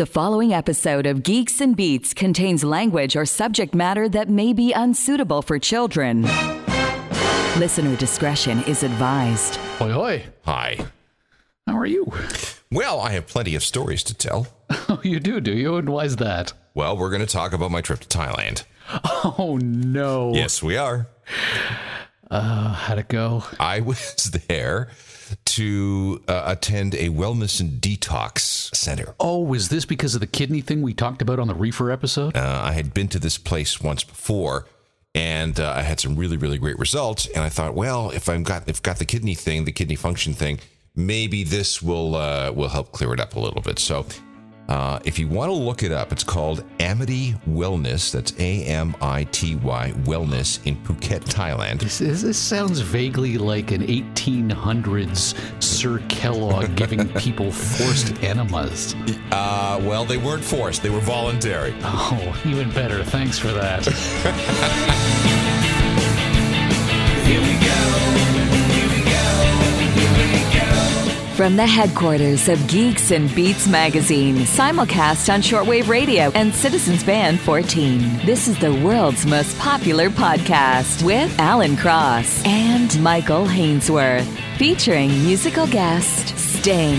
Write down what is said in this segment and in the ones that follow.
The following episode of Geeks and Beats contains language or subject matter that may be unsuitable for children. Listener discretion is advised. Hoi hoi. Hi. How are you? Well, I have plenty of stories to tell. Oh, you do, do you? And why's that? Well, we're going to talk about my trip to Thailand. Oh no. Yes, we are. Uh, how'd it go? I was there to uh, attend a wellness and detox center. Oh, is this because of the kidney thing we talked about on the reefer episode? Uh, I had been to this place once before, and uh, I had some really, really great results. And I thought, well, if I've got if got the kidney thing, the kidney function thing, maybe this will uh, will help clear it up a little bit. So. Uh, if you want to look it up, it's called Amity Wellness. That's A M I T Y Wellness in Phuket, Thailand. This, is- this sounds vaguely like an 1800s Sir Kellogg giving people forced enemas. Uh, well, they weren't forced; they were voluntary. Oh, even better. Thanks for that. From the headquarters of Geeks and Beats magazine, simulcast on shortwave radio and Citizens Band 14. This is the world's most popular podcast with Alan Cross and Michael Hainsworth, featuring musical guest Sting.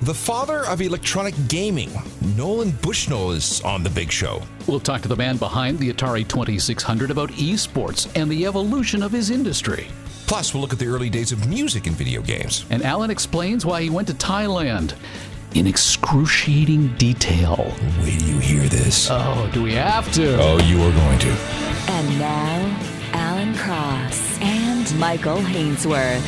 The father of electronic gaming, Nolan Bushnell, is on the big show. We'll talk to the man behind the Atari 2600 about esports and the evolution of his industry. Plus, we'll look at the early days of music in video games. And Alan explains why he went to Thailand in excruciating detail. Wait till you hear this. Oh, do we have to? oh, you are going to. And now, Alan Cross and Michael Hainsworth.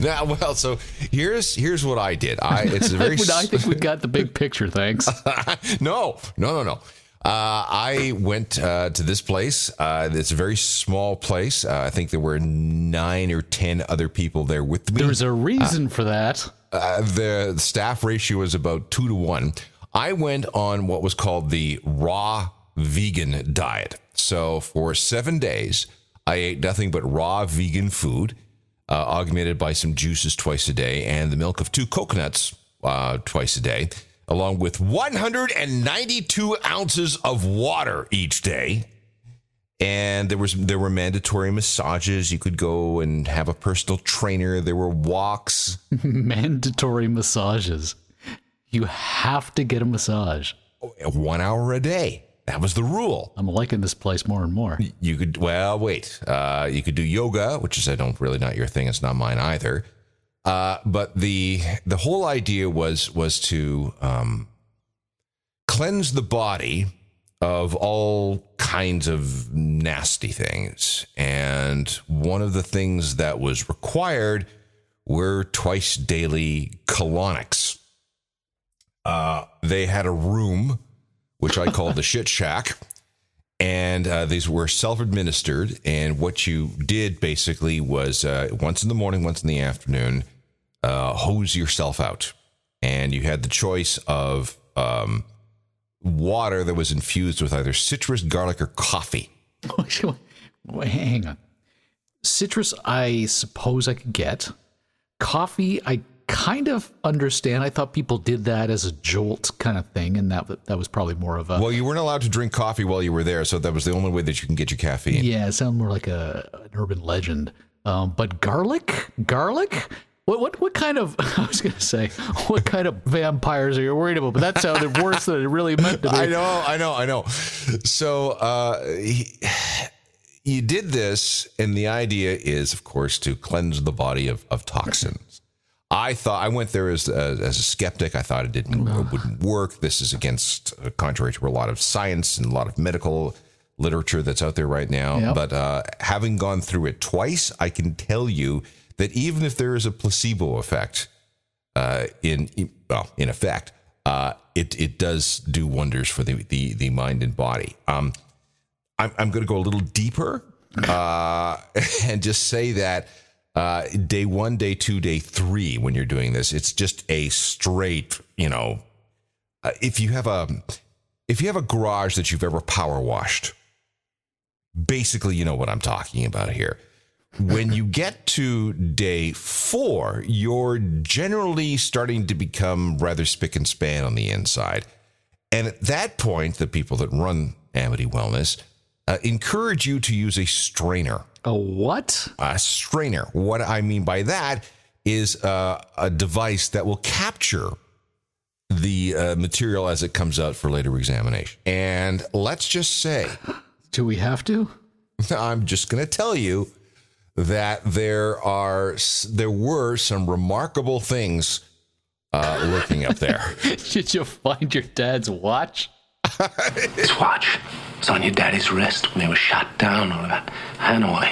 Now, well, so here's here's what I did. I it's a very I think we got the big picture, thanks. no, no, no, no. Uh, I went uh, to this place. Uh, it's a very small place. Uh, I think there were nine or ten other people there with me. There's a reason for that. uh, the staff ratio is about two to one. I went on what was called the raw vegan diet. So for seven days, I ate nothing but raw vegan food, uh, augmented by some juices twice a day and the milk of two coconuts uh, twice a day, along with 192 ounces of water each day. And there was there were mandatory massages. You could go and have a personal trainer. There were walks. Mandatory massages. You have to get a massage. one hour a day. That was the rule. I'm liking this place more and more. You could, well, wait. Uh, you could do yoga, which is I don't really not your thing. It's not mine either. Uh, but the the whole idea was was to um, cleanse the body of all kinds of nasty things, and one of the things that was required were twice daily colonics. Uh, they had a room which I called the shit shack. And uh, these were self administered. And what you did basically was uh, once in the morning, once in the afternoon, uh, hose yourself out. And you had the choice of um, water that was infused with either citrus, garlic, or coffee. Wait, hang on. Citrus, I suppose I could get. Coffee, I kind of understand. I thought people did that as a jolt kind of thing, and that that was probably more of a Well, you weren't allowed to drink coffee while you were there. So that was the only way that you can get your caffeine. yeah. It sounded more like a an urban legend. Um, but garlic, garlic. What what what kind of? I was gonna say, what kind of vampires are you worried about? But that sounded worse than it really meant to be. I know, I know, I know. So uh, he, you did this, and the idea is, of course, to cleanse the body of, of toxins. I thought I went there as a, as a skeptic. I thought it didn't it wouldn't work. This is against uh, contrary to a lot of science and a lot of medical literature that's out there right now. Yep. But uh, having gone through it twice, I can tell you that even if there is a placebo effect, uh, in well, in effect, uh, it it does do wonders for the the, the mind and body. Um, I'm I'm going to go a little deeper uh, and just say that uh, day one, day two, day three, when you're doing this, it's just a straight, you know, uh, if you have a if you have a garage that you've ever power washed, basically, you know what I'm talking about here. When you get to day four, you're generally starting to become rather spick and span on the inside. And at that point, the people that run Amity Wellness uh, encourage you to use a strainer. A what? A strainer. What I mean by that is uh, a device that will capture the uh, material as it comes out for later examination. And let's just say, Do we have to? I'm just going to tell you that there are there were some remarkable things uh, looking up there. Did you find your dad's watch? His watch was on your daddy's wrist when he was shot down over Hanoi.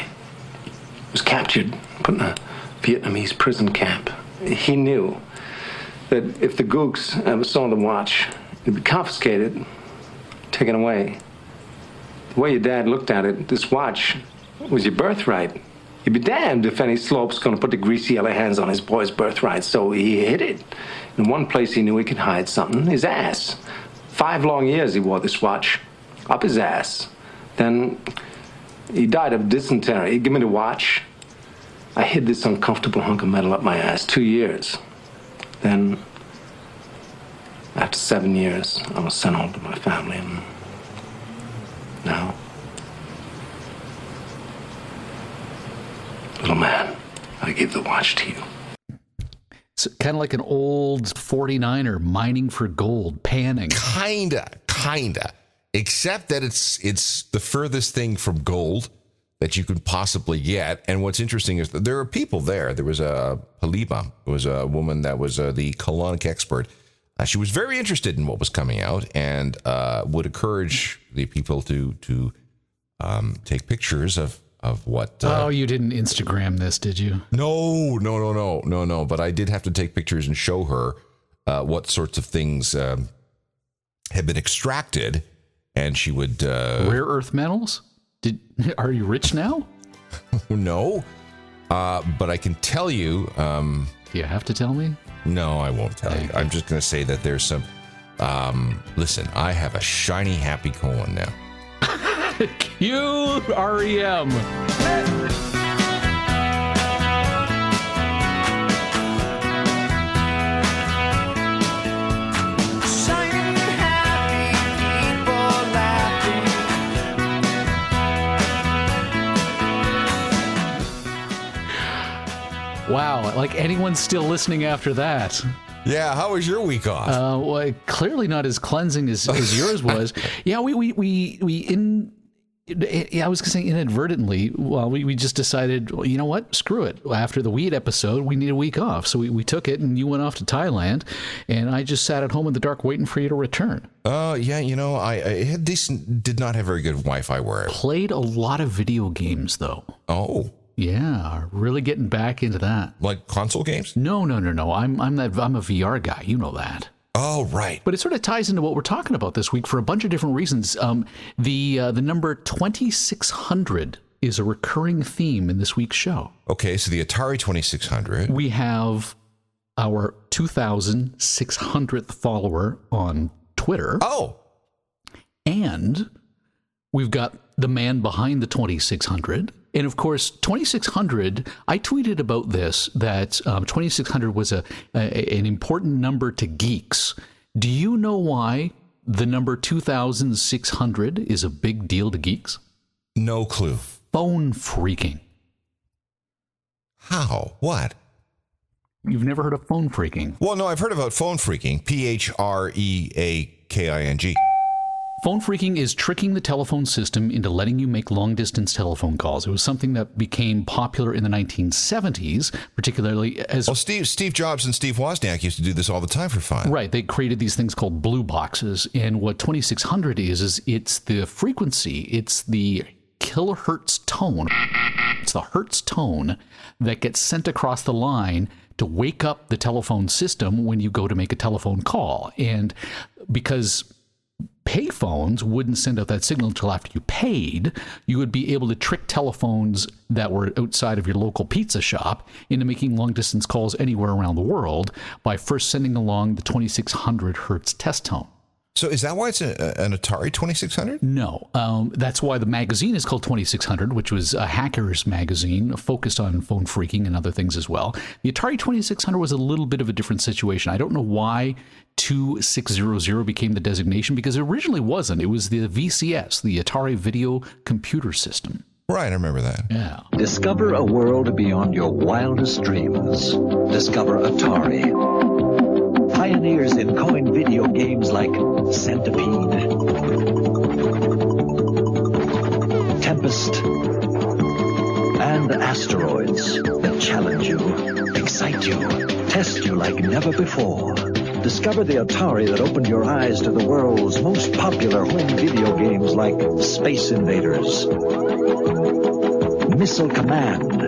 He was captured, put in a Vietnamese prison camp. He knew that if the gooks ever saw the watch, it'd be confiscated, taken away. The way your dad looked at it, this watch was your birthright. You'd be damned if any slope's gonna put the greasy yellow hands on his boy's birthright, so he hid it. In one place he knew he could hide something his ass. Five long years he wore this watch, up his ass. Then he died of dysentery. He gave me the watch. I hid this uncomfortable hunk of metal up my ass two years. Then, after seven years, I was sent home to my family, and now, little man, I give the watch to you. It's kind of like an old 49er mining for gold, panning. Kinda, kinda. Except that it's it's the furthest thing from gold that you could possibly get. And what's interesting is that there are people there. There was a Halima, was a woman that was uh, the colonic expert. Uh, she was very interested in what was coming out and uh, would encourage the people to to um, take pictures of of what. Uh, oh, you didn't Instagram this, did you? no, no, no, no, no, no. But I did have to take pictures and show her uh, what sorts of things um, had been extracted, and she would uh, Rare earth metals? Did are you rich now? no. Uh, but I can tell you, um, Do you have to tell me? no, I won't tell you. I'm just going to say that there's some. Um, listen, I have a shiny, happy colon now. Cue REM. Wow, like anyone's still listening after that. Yeah, how was your week off? Uh, well, clearly not as cleansing as, as yours was. Yeah, we we we we in. Yeah, I was gonna inadvertently. Well, we, we just decided, well, you know what? Screw it. After the weed episode, we need a week off, so we, we took it, and you went off to Thailand, and I just sat at home in the dark waiting for you to return. uh, yeah, you know, I, I had decent, did not have very good Wi-Fi where. Played a lot of video games, though. Oh, Yeah, really getting back into that. like console games? No, no, no, no. I'm I'm that I'm a VR guy. You know that. Oh, right. But it sort of ties into what we're talking about this week for a bunch of different reasons. Um, the uh, the number twenty six hundred is a recurring theme in this week's show. Okay, so the Atari 2600. We have our two thousand six hundredth follower on Twitter, Oh, and we've got the man behind the 2600 and of course 2600 i tweeted about this that um, 2600 was a, a an important number to geeks do you know why the number 2600 is a big deal to geeks no clue. phone phreaking How? What? you've never heard of phone phreaking Well, no, I've heard about phone phreaking. P H R E A K I N G. Phone phreaking is tricking the telephone system into letting you make long distance telephone calls. It was something that became popular in the 1970s, particularly as Well, Steve Steve Jobs and Steve Wozniak used to do this all the time for fun. Right, they created these things called blue boxes, and what 2600 is is it's the frequency, it's the kilohertz tone, it's the hertz tone that gets sent across the line to wake up the telephone system when you go to make a telephone call. And because payphones wouldn't send out that signal until after you paid, you would be able to trick telephones that were outside of your local pizza shop into making long distance calls anywhere around the world by first sending along the 2600 hertz test tone. So is that why it's a, an Atari 2600? No, um, that's why the magazine is called 2600, which was a hackers magazine focused on phone phreaking and other things as well. The Atari 2600 was a little bit of a different situation. I don't know why 2600 became the designation because it originally wasn't. It was the VCS, the Atari Video Computer System. Right, I remember that. Yeah. Discover a world beyond your wildest dreams. Discover Atari. Pioneers in coin video games like Centipede, Tempest, and Asteroids that challenge you, excite you, test you like never before. Discover the Atari that opened your eyes to the world's most popular home video games like Space Invaders, Missile Command,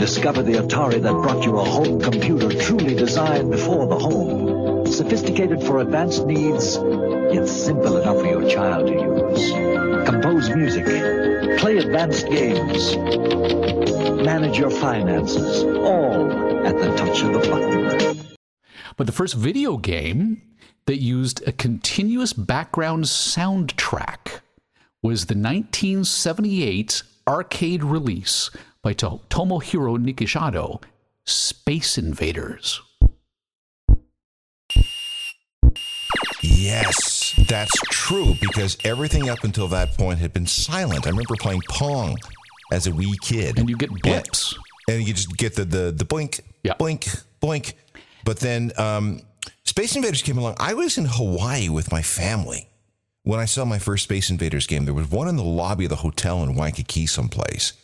Discover the Atari that brought you a home computer truly designed for the home. Sophisticated for advanced needs, yet simple enough for your child to use. Compose music, play advanced games, manage your finances, all at the touch of a button. But the first video game that used a continuous background soundtrack was the 1978 arcade release by to- Tomohiro Nishikado, Space Invaders. Yes, that's true because everything up until that point had been silent. I remember playing Pong as a wee kid. And you get blips. And you just get the the, the blink, Yeah. blink, blink. But then um, Space Invaders came along. I was in Hawaii with my family when I saw my first Space Invaders game. There was one in the lobby of the hotel in Waikiki someplace.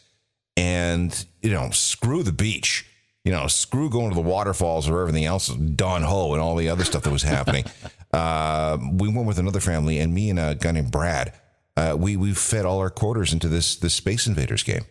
And, you know, screw the beach. You know, screw going to the waterfalls or everything else, Don Ho and all the other stuff that was happening. uh, we went with another family, and me and a guy named Brad. Uh, we we fed all our quarters into this this Space Invaders game.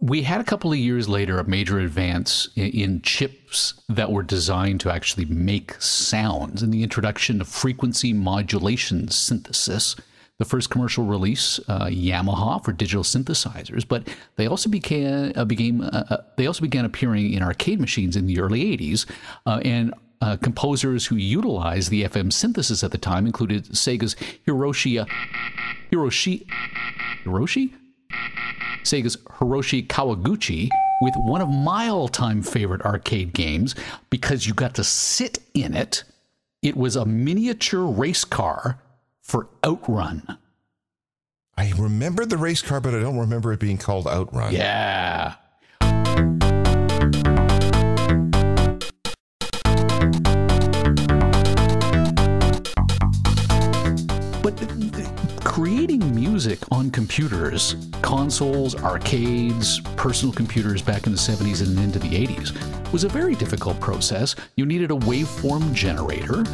We had a couple of years later a major advance in, in chips that were designed to actually make sounds and the introduction of frequency modulation synthesis. The first commercial release, uh, Yamaha for digital synthesizers, but they also became uh, became uh, uh, they also began appearing in arcade machines in the early '80s, uh, and uh, composers who utilized the FM synthesis at the time included Sega's Hiroshi Hiroshi Hiroshi Sega's Hiroshi Kawaguchi with one of my all time favorite arcade games because you got to sit in it. It was a miniature race car for Outrun. I remember the race car, but I don't remember it being called Outrun. Yeah. But th- th- creating music on computers, consoles, arcades, personal computers back in the 70s and into the 80s was a very difficult process. You needed a waveform generator,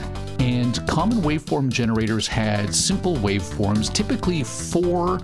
and common waveform generators had simple waveforms, typically four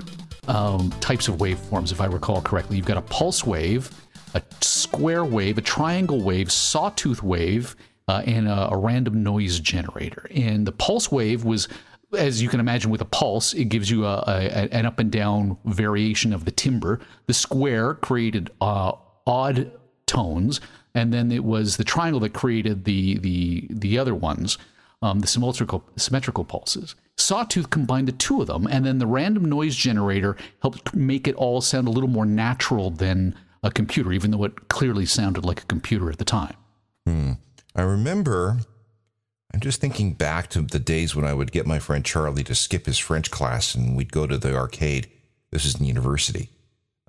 um, types of waveforms, if I recall correctly. You've got a pulse wave, a square wave, a triangle wave, sawtooth wave, uh, and a, a random noise generator. And the pulse wave was, as you can imagine, with a pulse, it gives you a, a, an up and down variation of the timbre. The square created uh, odd tones, and then it was the triangle that created the the the other ones, um, the symmetrical symmetrical pulses. Sawtooth combined the two of them, and then the random noise generator helped make it all sound a little more natural than a computer, even though it clearly sounded like a computer at the time. I remember, I'm just thinking back to the days when I would get my friend Charlie to skip his French class and we'd go to the arcade. This is in university.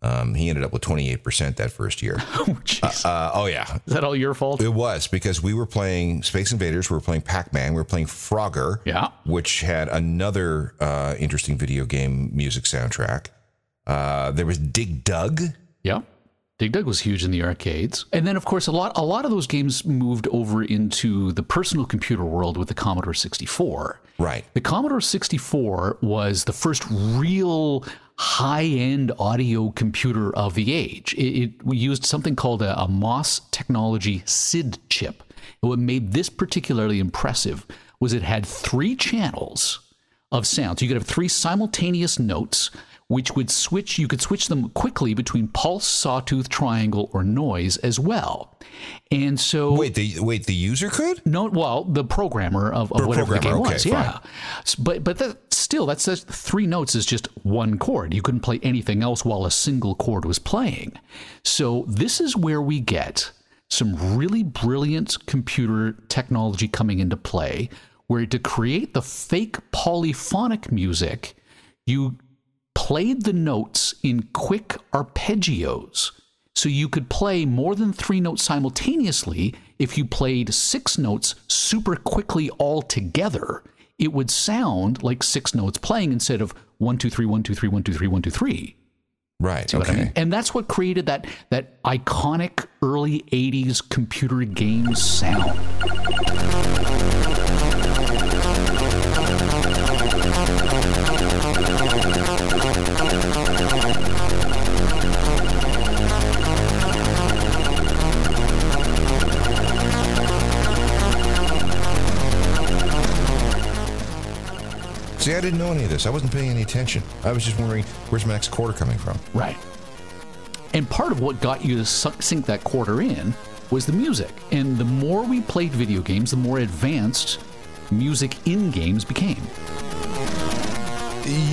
Um, he ended up with 28% that first year. Oh, jeez. Uh, oh, yeah. Is that all your fault? It was because we were playing Space Invaders, we were playing Pac Man, we were playing Frogger, Yeah. which had another uh, interesting video game music soundtrack. Uh, there was Dig Dug. Yeah. Dig Dug was huge in the arcades. And then of course a lot a lot of those games moved over into the personal computer world with the Commodore 64. Right. The Commodore 64 was the first real high-end audio computer of the age. It, it we used something called a, a MOS technology SID chip. And what made this particularly impressive was it had three channels of sound. So you could have three simultaneous notes which would switch, you could switch them quickly between pulse, sawtooth, triangle, or noise as well. And so. Wait, the wait, the user could? No, well, the programmer of, of whatever the game programmer, was, okay, yeah. But but that, still, that says three notes is just one chord. You couldn't play anything else while a single chord was playing. So this is where we get some really brilliant computer technology coming into play, where to create the fake polyphonic music, you played the notes in quick arpeggios. So you could play more than three notes simultaneously. If you played six notes super quickly all together, it would sound like six notes playing instead of one, two, three, one, two, three, one, two, three, one, two, three. Right. What I okay. mean? And that's what created that that iconic early 80s computer game sound. See, I didn't know any of this. I wasn't paying any attention. I was just wondering where's my next quarter coming from. Right. And part of what got you to sink that quarter in was the music. And the more we played video games, the more advanced music in games became.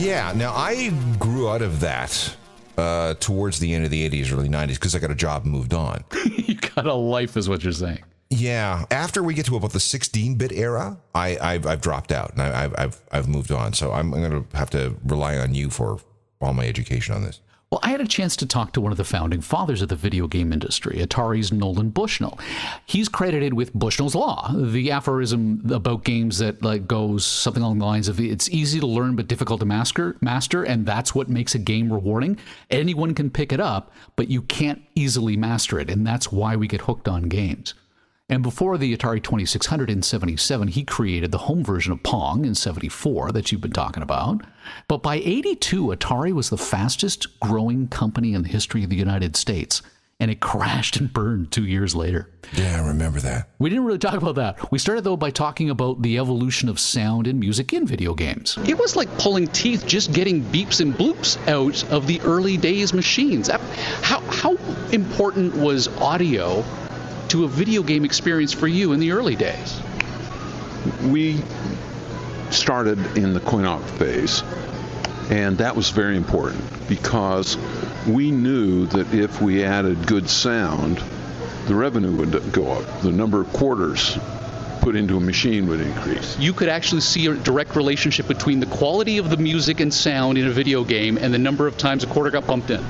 Yeah. Now I grew out of that uh, towards the end of the '80s, early '90s, because I got a job and moved on. you got a life, is what you're saying. Yeah. After we get to about the 16-bit era, I, I've, I've dropped out and I, I've, I've, I've moved on. So I'm, I'm going to have to rely on you for all my education on this. Well, I had a chance to talk to one of the founding fathers of the video game industry, Atari's Nolan Bushnell. He's credited with Bushnell's Law, the aphorism about games that like goes something along the lines of it's easy to learn but difficult to master, master, and that's what makes a game rewarding. Anyone can pick it up, but you can't easily master it, and that's why we get hooked on games. And before the Atari 2600 in 77, he created the home version of Pong in 74 that you've been talking about. But by 82, Atari was the fastest growing company in the history of the United States. And it crashed and burned two years later. Yeah, I remember that. We didn't really talk about that. We started, though, by talking about the evolution of sound and music in video games. It was like pulling teeth just getting beeps and bloops out of the early days machines. How, how important was audio to a video game experience for you in the early days? we started in the coin-op phase, and that was very important because we knew that if we added good sound, the revenue would go up. The number of quarters put into a machine would increase. You could actually see a direct relationship between the quality of the music and sound in a video game and the number of times a quarter got pumped in.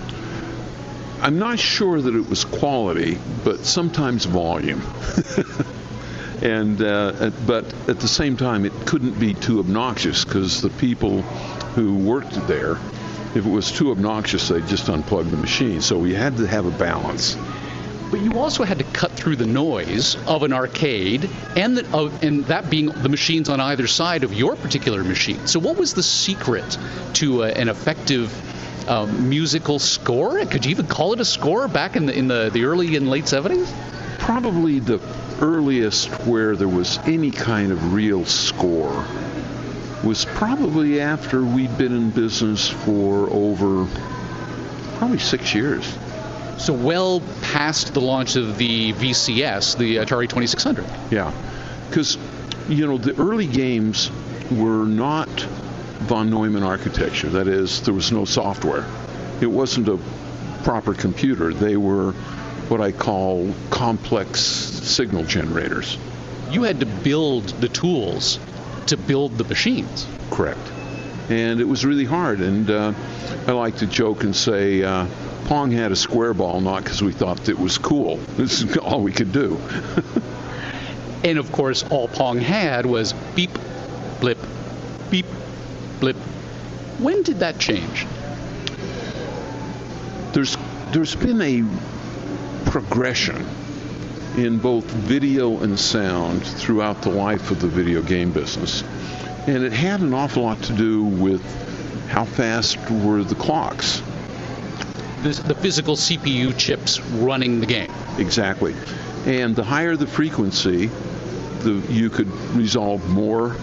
I'm not sure that it was quality, but sometimes volume. and uh, but at the same time, it couldn't be too obnoxious because the people who worked there, if it was too obnoxious, they'd just unplug the machine. So we had to have a balance. But you also had to cut through the noise of an arcade, and the, and that being the machines on either side of your particular machine. So, what was the secret to uh, an effective um, musical score? Could you even call it a score back in the in the, the early and late seventies? Probably the earliest where there was any kind of real score was probably after we'd been in business for over probably six years. So well past the launch of the VCS, the Atari 2600. Yeah, because you know the early games were not von Neumann architecture. That is, there was no software. It wasn't a proper computer. They were what I call complex signal generators. You had to build the tools to build the machines. Correct. And it was really hard. And uh, I like to joke and say, uh, Pong had a square ball not because we thought it was cool. This is all we could do. and of course, all Pong had was beep, blip, beep, blip. When did that change? There's there's been a progression in both video and sound throughout the life of the video game business. And it had an awful lot to do with how fast were the clocks. The, the physical CPU chips running the game. Exactly. And the higher the frequency, the, you could resolve more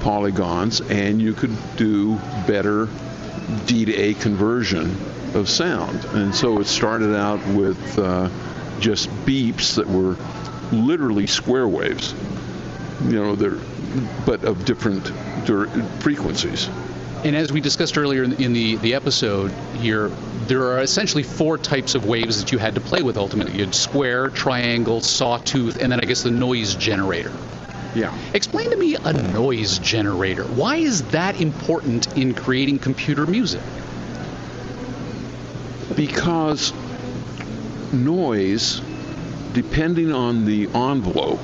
polygons and you could do better D to A conversion of sound. And so it started out with uh, just beeps that were literally square waves, you know, they're, but of different frequencies. And as we discussed earlier in, in the, the episode here, there are essentially four types of waves that you had to play with ultimately. You had square, triangle, sawtooth, and then I guess the noise generator. Yeah. Explain to me a noise generator. Why is that important in creating computer music? Because noise, depending on the envelope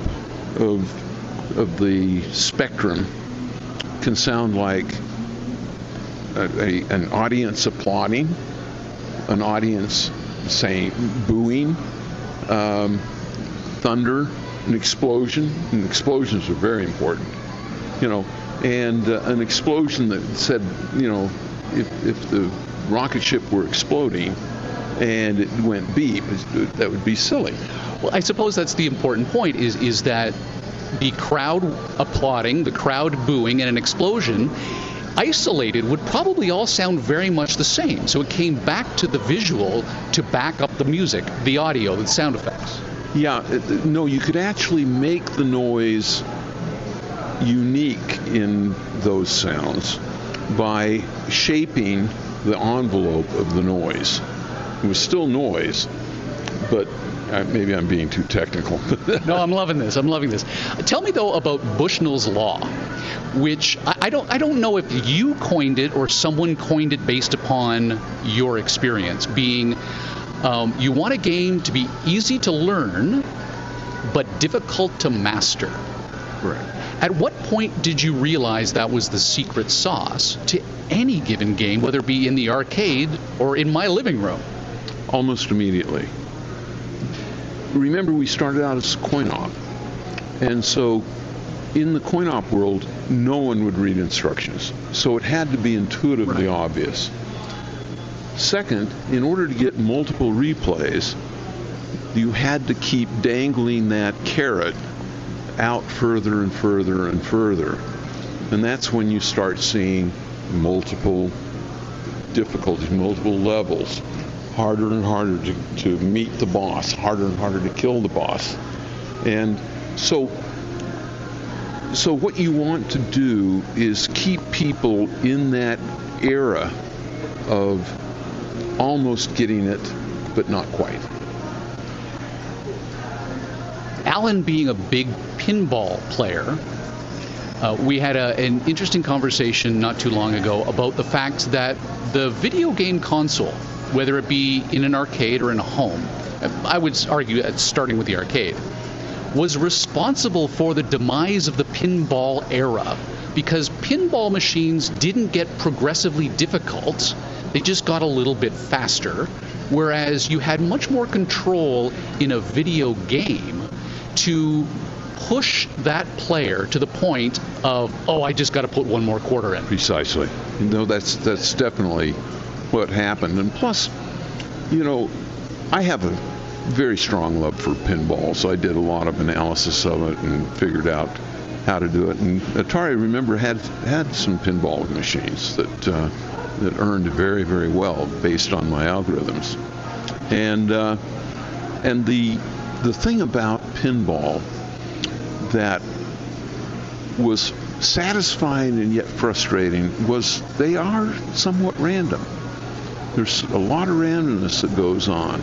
of, of the spectrum, can sound like a, a, an audience applauding, an audience saying booing, um, thunder, an explosion. And explosions are very important, you know. And uh, an explosion that said, you know, if, if the rocket ship were exploding and it went beep, that would be silly. Well, I suppose that's the important point is is that the crowd applauding, the crowd booing, and an explosion isolated would probably all sound very much the same. So it came back to the visual to back up the music, the audio, the sound effects. Yeah, no, you could actually make the noise unique in those sounds by shaping the envelope of the noise. It was still noise, but uh, maybe I'm being too technical. No, I'm loving this. I'm loving this. Tell me though about Bushnell's law, which I don't I don't know if you coined it or someone coined it based upon your experience. Being, um, you want a game to be easy to learn, but difficult to master. Correct. At what point did you realize that was the secret sauce to any given game, whether it be in the arcade or in my living room? almost immediately. Remember, we started out as coin op, and so in the coin op world, no one would read instructions, so it had to be intuitively obvious. Second, in order to get multiple replays, you had to keep dangling that carrot out further and further and further. And that's when you start seeing multiple difficulties, multiple levels, harder and harder to, to meet the boss, harder and harder to kill the boss. And so so what you want to do is keep people in that era of almost getting it, but not quite. Alan being a big pinball player, uh, we had a, an interesting conversation not too long ago about the fact that the video game console, whether it be in an arcade or in a home, I would argue starting with the arcade, was responsible for the demise of the pinball era because pinball machines didn't get progressively difficult, they just got a little bit faster, whereas you had much more control in a video game to push that player to the point of, oh, I just got to put one more quarter in. Precisely. No, that's that's definitely what happened. And plus, you know, I have a very strong love for pinball, so I did a lot of analysis of it and figured out how to do it. And Atari, remember, had had some pinball machines that uh, that earned very, very well based on my algorithms. And uh, and the the thing about pinball that was satisfying and yet frustrating was they are somewhat random. There's a lot of randomness that goes on.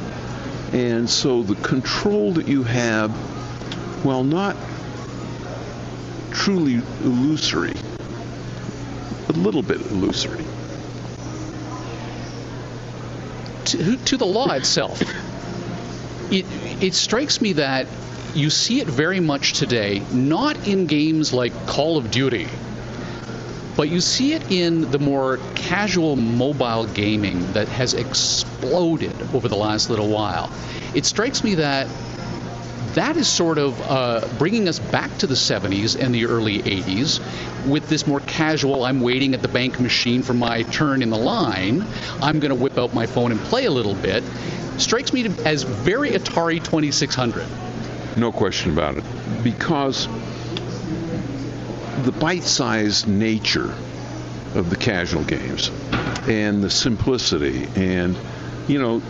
And so the control that you have, while not truly illusory, a little bit illusory. To, to the law itself, it, it strikes me that you see it very much today, not in games like Call of Duty, but you see it in the more casual mobile gaming that has exploded over the last little while. It strikes me that that is sort of uh, bringing us back to the 70s and the early 80s with this more casual I'm waiting at the bank machine for my turn in the line. I'm going to whip out my phone and play a little bit. Strikes me as very Atari 2600. No question about it. Because the bite sized nature of the casual games and the simplicity and you know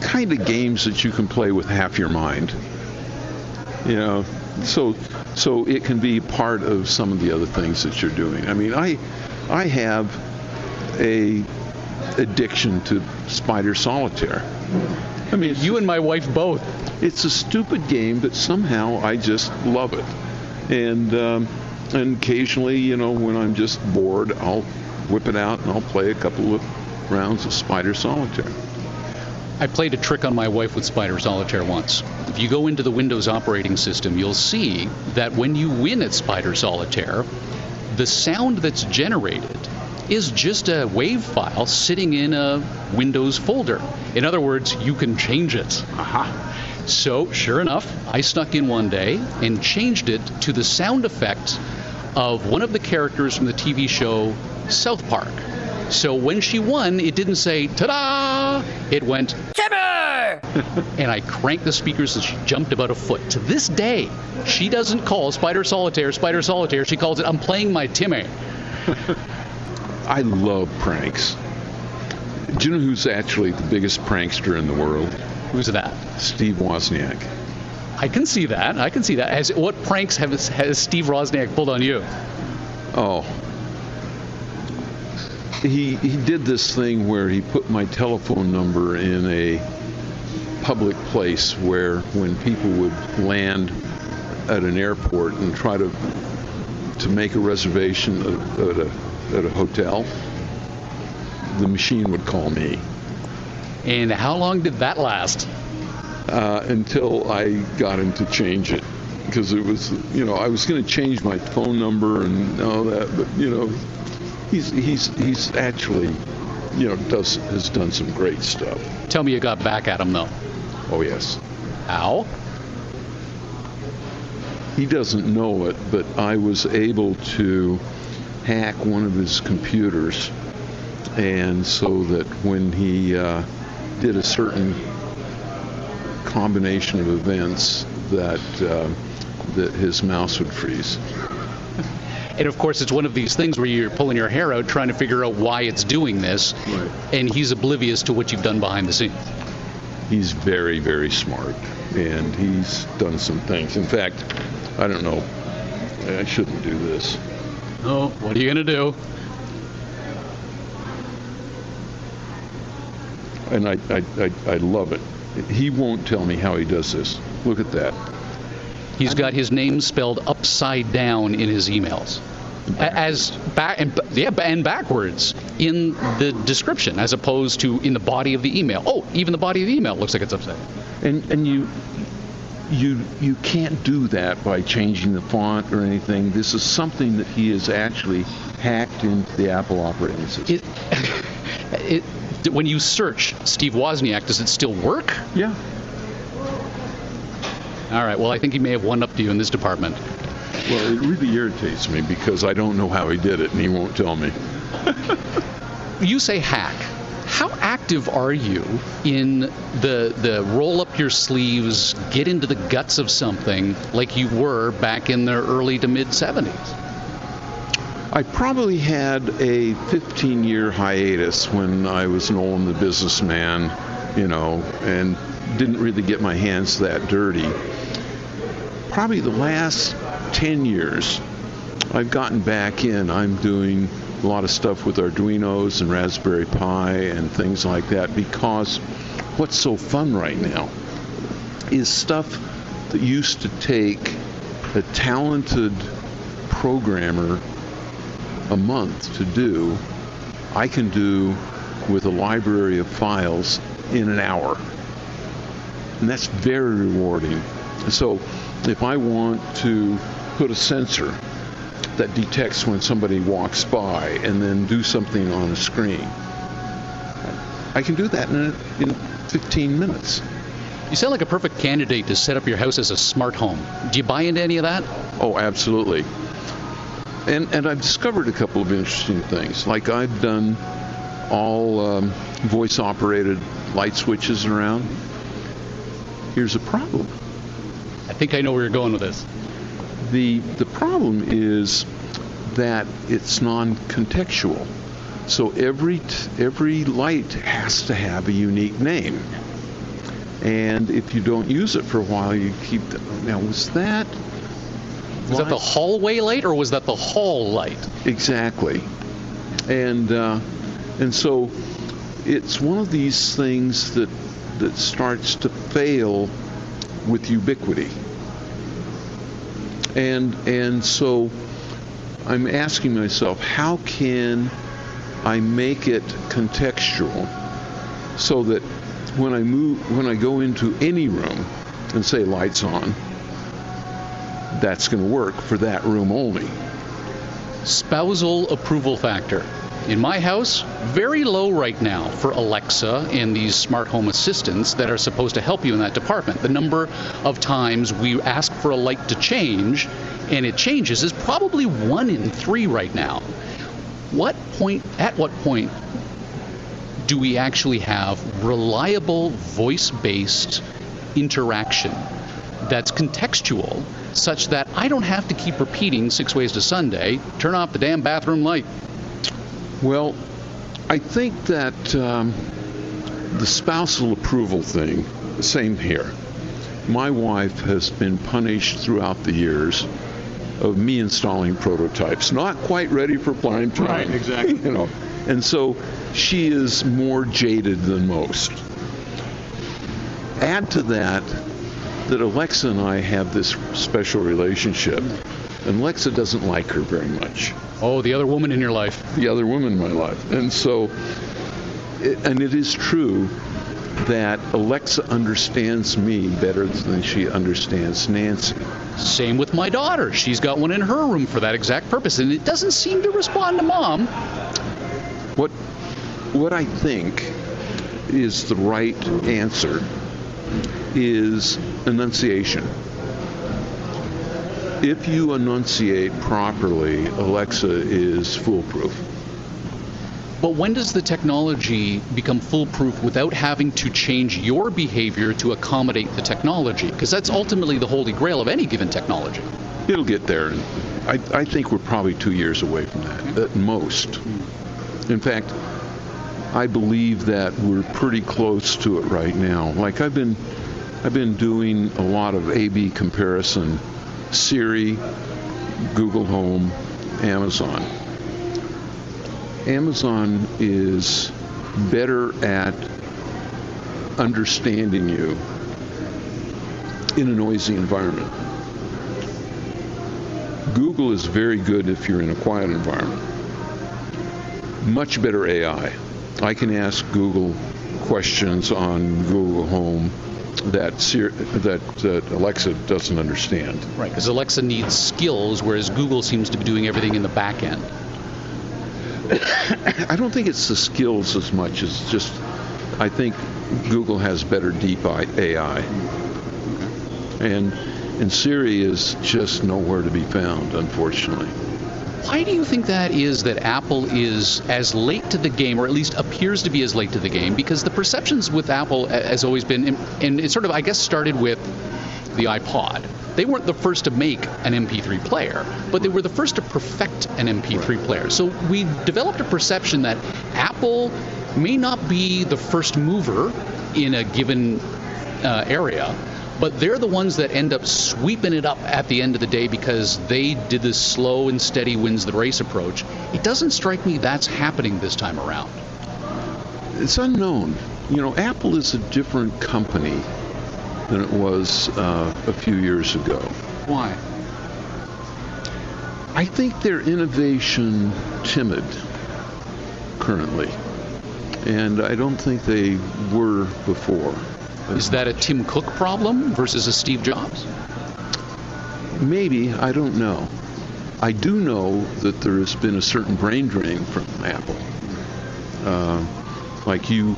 kind of games that you can play with half your mind. You know, so so it can be part of some of the other things that you're doing. I mean, I I have a addiction to Spider Solitaire. I mean, You and my wife both. it's a stupid game, but somehow I just love it. And um, and occasionally, you know, when I'm just bored, I'll whip it out and I'll play a couple of rounds of Spider Solitaire. I played a trick on my wife with Spider Solitaire once. If you go into the Windows operating system, you'll see that when you win at Spider Solitaire, the sound that's generated is just a WAV file sitting in a Windows folder. In other words, you can change it. Aha. So, sure enough, I snuck in one day and changed it to the sound effect of one of the characters from the TV show South Park. So when she won, it didn't say ta-da. It went Timmy, and I cranked the speakers and she jumped about a foot. To this day, she doesn't call Spider Solitaire Spider Solitaire. She calls it I'm playing my Timmy. I love pranks. Do you know who's actually the biggest prankster in the world? Who's that? Steve Wozniak. I can see that. I can see that. Has, what pranks have, has Steve Wozniak pulled on you? Oh. He he did this thing where he put my telephone number in a public place where when people would land at an airport and try to to make a reservation at, at a at a hotel, the machine would call me. And how long did that last? uh, until I got him to change it because it was, you know, I was going to change my phone number and all that, but you know, he's he's he's actually, you know, does has done some great stuff. Tell me you got back at him though. Oh yes, How? he doesn't know it, but I was able to hack one of his computers, and so that when he uh, did a certain combination of events, that uh, that his mouse would freeze. And of course, it's one of these things where you're pulling your hair out trying to figure out why it's doing this, Right. and he's oblivious to what you've done behind the scenes. He's very, very smart, and he's done some things. In fact, I don't know. I shouldn't do this. Oh, what are you gonna do? and I, I, I, I love it. He won't tell me how he does this. Look at that. He's got his name spelled upside down in his emails, as back and yeah, and backwards in the description, as opposed to in the body of the email. Oh, even the body of the email looks like it's upside. down. And and you you you can't do that by changing the font or anything. This is something that he has actually hacked into the Apple operating system. It, it, when you search Steve Wozniak, does it still work? yeah. All right. Well, I think he may have one up to you in this department. Well, it really irritates me because I don't know how he did it, and he won't tell me. You say hack. How active are you in the the roll up your sleeves, get into the guts of something like you were back in the early to mid 70s? I probably had a 15 year hiatus when I was Nolan the businessman, you know, and didn't really get my hands that dirty. Probably the last 10 years, I've gotten back in. I'm doing a lot of stuff with Arduinos and Raspberry Pi and things like that because what's so fun right now is stuff that used to take a talented programmer a month to do, I can do with a library of files in an hour. And that's very rewarding. So if I want to put a sensor that detects when somebody walks by and then do something on a screen, I can do that in, in 15 minutes. You sound like a perfect candidate to set up your house as a smart home. Do you buy into any of that? Oh, absolutely. And and I've discovered a couple of interesting things. Like I've done all um, voice operated light switches around. Here's a problem. I think I know where you're going with this. The the problem is that it's non-contextual. So every every light has to have a unique name. And if you don't use it for a while, you keep. Now, was that? Was that the hallway light or was that the hall light? Exactly. And uh, and so it's one of these things that that starts to fail with ubiquity. And and so I'm asking myself, how can I make it contextual so that when I move when I go into any room and say lights on, that's going to work for that room only. Spousal approval factor. In my house, very low right now for Alexa and these smart home assistants that are supposed to help you in that department. The number of times we ask for a light to change and it changes is probably one in three right now. What point, at what point do we actually have reliable voice based interaction that's contextual such that I don't have to keep repeating six ways to Sunday, turn off the damn bathroom light? Well, I think that um, the spousal approval thing, same here. My wife has been punished throughout the years of me installing prototypes, not quite ready for prime time. Right, exactly. you know, and so she is more jaded than most. Add to that that Alexa and I have this special relationship, and Alexa doesn't like her very much. Oh, the other woman in your life. The other woman in my life, and so, and it is true that Alexa understands me better than she understands Nancy. Same with my daughter. She's got one in her room for that exact purpose, and it doesn't seem to respond to mom. What what I think is the right answer is enunciation. If you enunciate properly, Alexa is foolproof. But when does the technology become foolproof without having to change your behavior to accommodate the technology? Because that's ultimately the holy grail of any given technology. It'll get there. I, I think we're probably two years away from that, at most. In fact, I believe that we're pretty close to it right now. Like I've been, I've been doing a lot of A/B comparison, Siri, Google Home, Amazon. Amazon is better at understanding you in a noisy environment. Google is very good if you're in a quiet environment. Much better AI. I can ask Google questions on Google Home that that, that Alexa doesn't understand. Right, because Alexa needs skills, whereas Google seems to be doing everything in the back end. I don't think it's the skills as much as just I think Google has better deep AI. Mm-hmm. And and Siri is just nowhere to be found, unfortunately. Why do you think that is that Apple is as late to the game, or at least appears to be as late to the game? Because the perceptions with Apple has always been, and it sort of, I guess, started with the iPod. They weren't the first to make an MP3 player, but they were the first to perfect an MP3 player. So we developed a perception that Apple may not be the first mover in a given uh, area, but they're the ones that end up sweeping it up at the end of the day because they did this slow and steady wins the race approach. It doesn't strike me that's happening this time around. It's unknown. You know, Apple is a different company than it was uh, a few years ago. Why? I think they're innovation timid currently, and I don't think they were before. Is that a Tim Cook problem versus a Steve Jobs? Maybe, I don't know. I do know that there has been a certain brain drain from Apple. Uh, like you,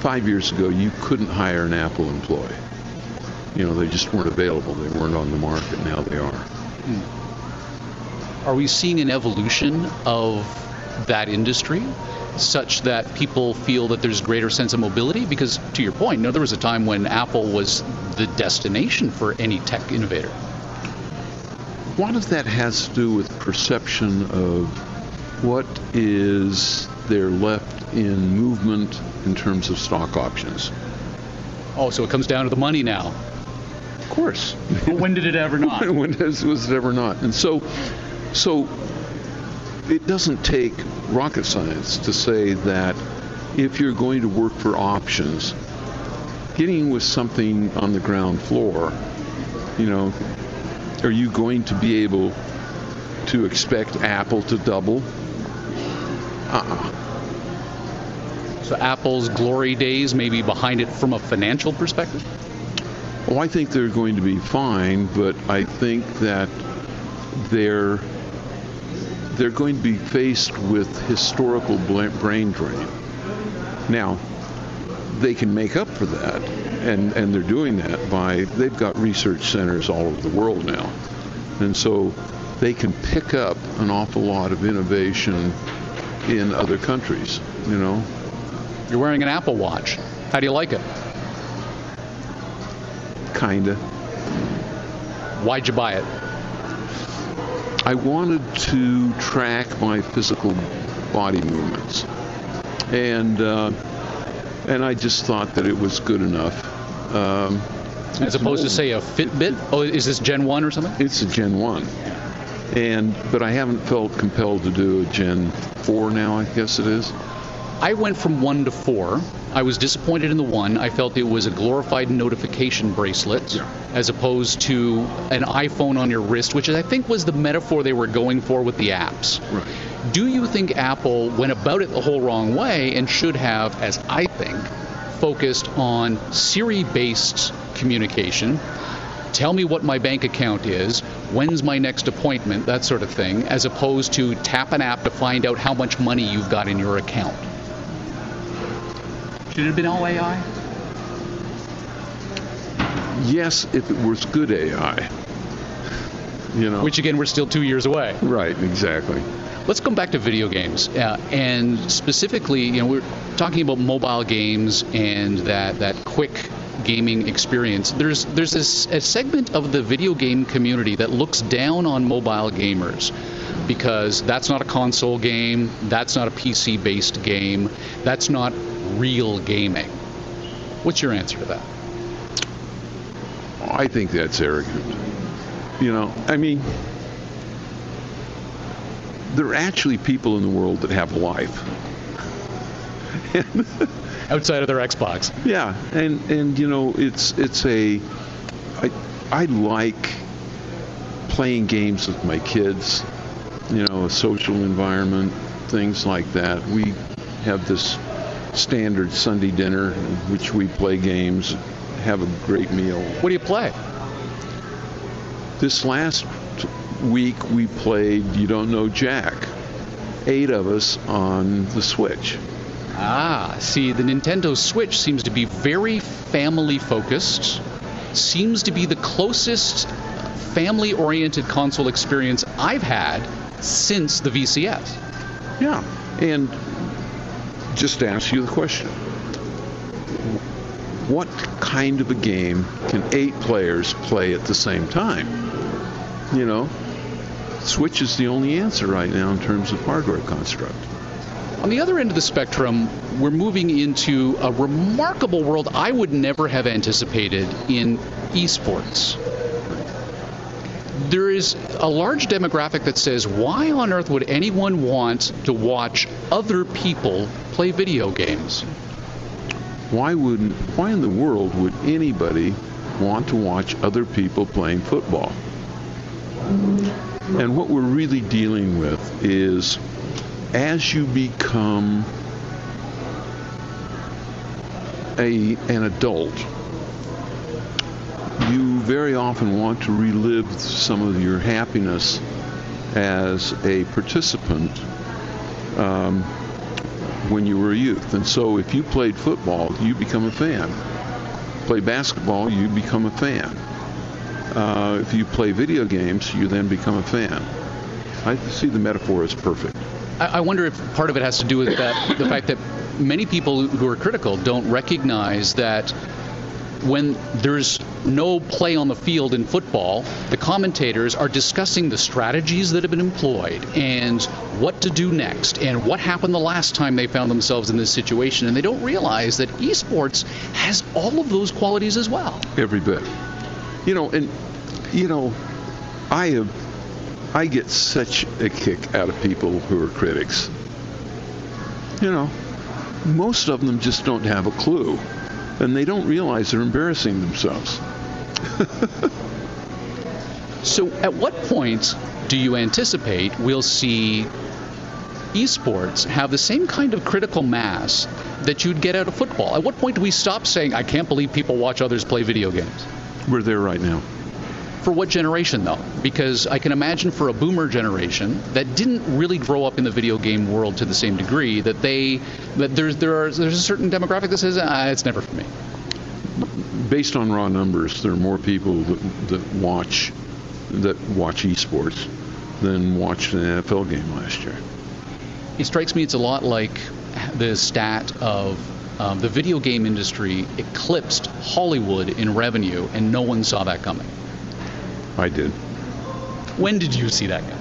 five years ago, you couldn't hire an Apple employee. You know, they just weren't available. They weren't on the market. Now they are. Are we seeing an evolution of that industry? Such that people feel that there's greater sense of mobility? Because to your point, you know, there was a time when Apple was the destination for any tech innovator. A lot of that has to do with perception of what is there left in movement in terms of stock options? Oh, so it comes down to the money now. Of course. When did it ever not? when was it ever not? And so, so it doesn't take rocket science to say that if you're going to work for options, getting with something on the ground floor, you know, are you going to be able to expect Apple to double? Uh-uh. So Apple's glory days may be behind it from a financial perspective? Well, I think they're going to be fine, but I think that they're they're going to be faced with historical brain drain. Now, they can make up for that, and, and they're doing that by they've got research centers all over the world now, and so they can pick up an awful lot of innovation in other countries. You know, you're wearing an Apple Watch. How do you like it? Kinda. Why'd you buy it? I wanted to track my physical body movements, and uh, and I just thought that it was good enough. Um, As opposed to say a Fitbit. Oh, is this Gen One or something? It's a Gen One, and but I haven't felt compelled to do a Gen Four now. I guess it is. I went from one to four. I was disappointed in the one. I felt it was a glorified notification bracelet yeah. as opposed to an iPhone on your wrist, which I think was the metaphor they were going for with the apps. Right. Do you think Apple went about it the whole wrong way and should have, as I think, focused on Siri based communication? Tell me what my bank account is, when's my next appointment, that sort of thing, as opposed to tap an app to find out how much money you've got in your account. Should it have been all AI? Yes, if it was good AI. You know. Which again, we're still two years away. Right, exactly. Let's come back to video games, uh, and specifically, you know, we're talking about mobile games and that that quick gaming experience. There's there's this, a segment of the video game community that looks down on mobile gamers because that's not a console game, that's not a PC based game, that's not real gaming. What's your answer to that? I think that's arrogant. You know, I mean, there are actually people in the world that have a life. Outside of their Xbox. Yeah, and and you know, it's it's a I I like playing games with my kids. You know, a social environment, things like that. We have this standard Sunday dinner in which we play games, have a great meal. What do you play? This last week we played You Don't Know Jack. Eight of us on the Switch. Ah, see, the Nintendo Switch seems to be very family focused, seems to be the closest family oriented console experience I've had since the VCS. Yeah, and just to ask you the question what kind of a game can eight players play at the same time? You know, Switch is the only answer right now in terms of hardware construct. On the other end of the spectrum, we're moving into a remarkable world I would never have anticipated in esports. There is a large demographic that says, why on earth would anyone want to watch other people play video games? Why wouldn't why in the world would anybody want to watch other people playing football? And what we're really dealing with is as you become a, an adult, very often want to relive some of your happiness as a participant um, when you were a youth. And so if you played football, you become a fan. Play basketball, you become a fan. Uh, if you play video games, you then become a fan. I see the metaphor as perfect. I wonder if part of it has to do with that, the fact that many people who are critical don't recognize that when there's no play on the field in football, the commentators are discussing the strategies that have been employed and what to do next and what happened the last time they found themselves in this situation. And they don't realize that esports has all of those qualities as well. Every bit. You know, and, you know, I have. I get such a kick out of people who are critics. You know, most of them just don't have a clue, and they don't realize they're embarrassing themselves. So, at what point do you anticipate we'll see esports have the same kind of critical mass that you'd get out of football? At what point do we stop saying, I can't believe people watch others play video games? We're there right now. For what generation, though? Because I can imagine for a boomer generation that didn't really grow up in the video game world to the same degree that they that there's there are there's a certain demographic that says ah, it's never for me. Based on raw numbers, there are more people that, that watch that watch esports than watched an NFL game last year. It strikes me it's a lot like the stat of um, the video game industry eclipsed Hollywood in revenue, and no one saw that coming. I did. When did you see that coming?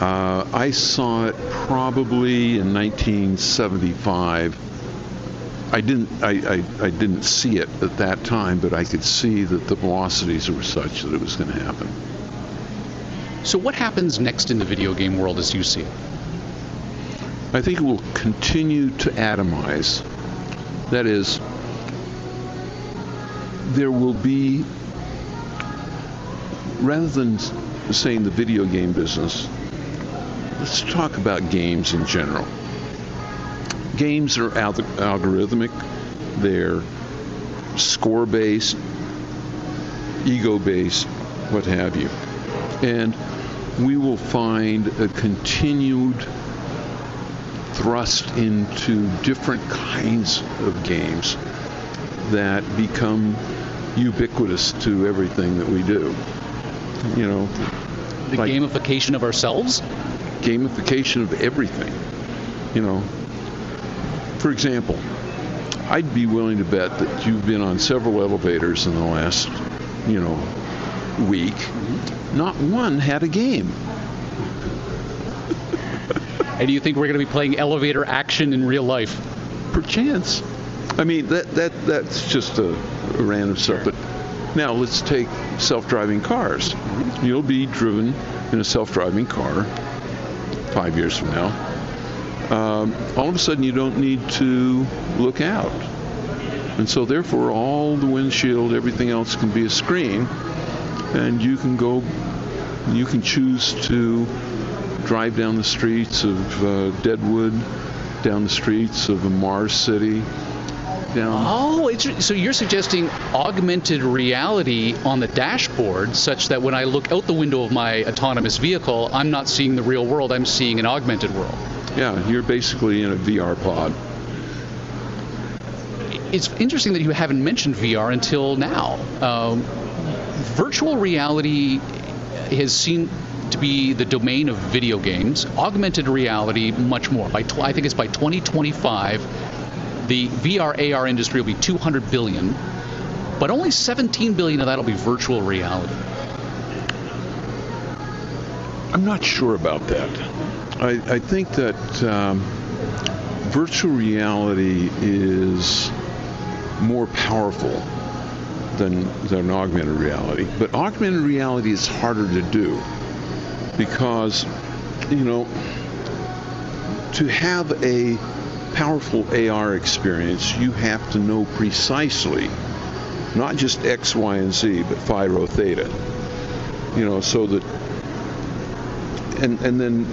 Uh, I saw it probably in 1975. I didn't. I, I, I didn't see it at that time, but I could see that the velocities were such that it was going to happen. So, what happens next in the video game world as you see it? I think it will continue to atomize. That is, there will be, rather than saying the video game business, let's talk about games in general. Games are al- algorithmic, they're score based, ego based, what have you. And we will find a continued thrust into different kinds of games that become ubiquitous to everything that we do. You know, The Like- gamification of ourselves? gamification of everything. You know, for example, I'd be willing to bet that you've been on several elevators in the last, you know, week. Not one had a game. And do you think we're going to be playing elevator action in real life? perchance. I mean, that that that's just a, a random stuff. But now let's take self-driving cars. You'll be driven in a self-driving car five years from now. Um, all of a sudden, you don't need to look out, and so therefore, all the windshield, everything else can be a screen, and you can go. You can choose to drive down the streets of uh, Deadwood, down the streets of a Mars City, down. Oh, it's, so you're suggesting augmented reality on the dashboard, such that when I look out the window of my autonomous vehicle, I'm not seeing the real world, I'm seeing an augmented world. Yeah, you're basically in a VR pod. It's interesting that you haven't mentioned VR until now. Um, virtual reality has seen to be the domain of video games. Augmented reality, much more. By tw- I think it's by 2025, the VR AR industry will be 200 billion, but only 17 billion of that will be virtual reality. I'm not sure about that. I, I think that um, virtual reality is more powerful than, than augmented reality. But augmented reality is harder to do because, you know, to have a powerful AR experience, you have to know precisely not just X, Y, and Z, but Phi, Rho, Theta. You know, so that and and then